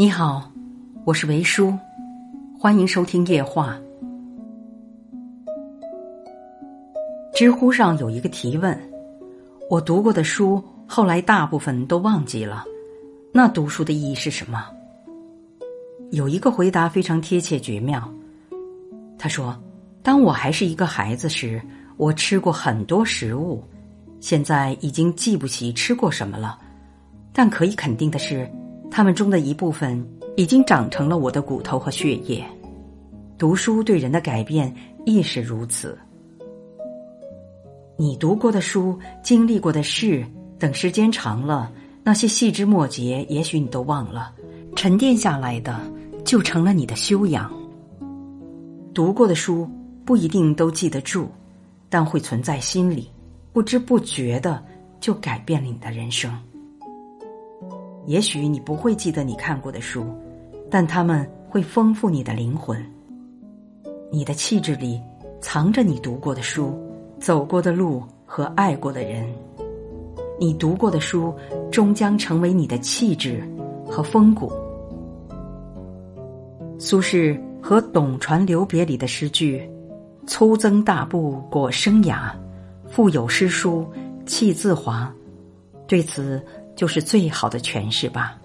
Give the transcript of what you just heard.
你好，我是维叔，欢迎收听夜话。知乎上有一个提问：我读过的书，后来大部分都忘记了，那读书的意义是什么？有一个回答非常贴切绝妙。他说：“当我还是一个孩子时，我吃过很多食物，现在已经记不起吃过什么了，但可以肯定的是。”他们中的一部分已经长成了我的骨头和血液。读书对人的改变亦是如此。你读过的书、经历过的事，等时间长了，那些细枝末节，也许你都忘了，沉淀下来的就成了你的修养。读过的书不一定都记得住，但会存在心里，不知不觉的就改变了你的人生。也许你不会记得你看过的书，但他们会丰富你的灵魂。你的气质里藏着你读过的书、走过的路和爱过的人。你读过的书终将成为你的气质和风骨。苏轼和董传留别里的诗句：“粗增大布裹生涯，腹有诗书气自华。”对此。就是最好的诠释吧。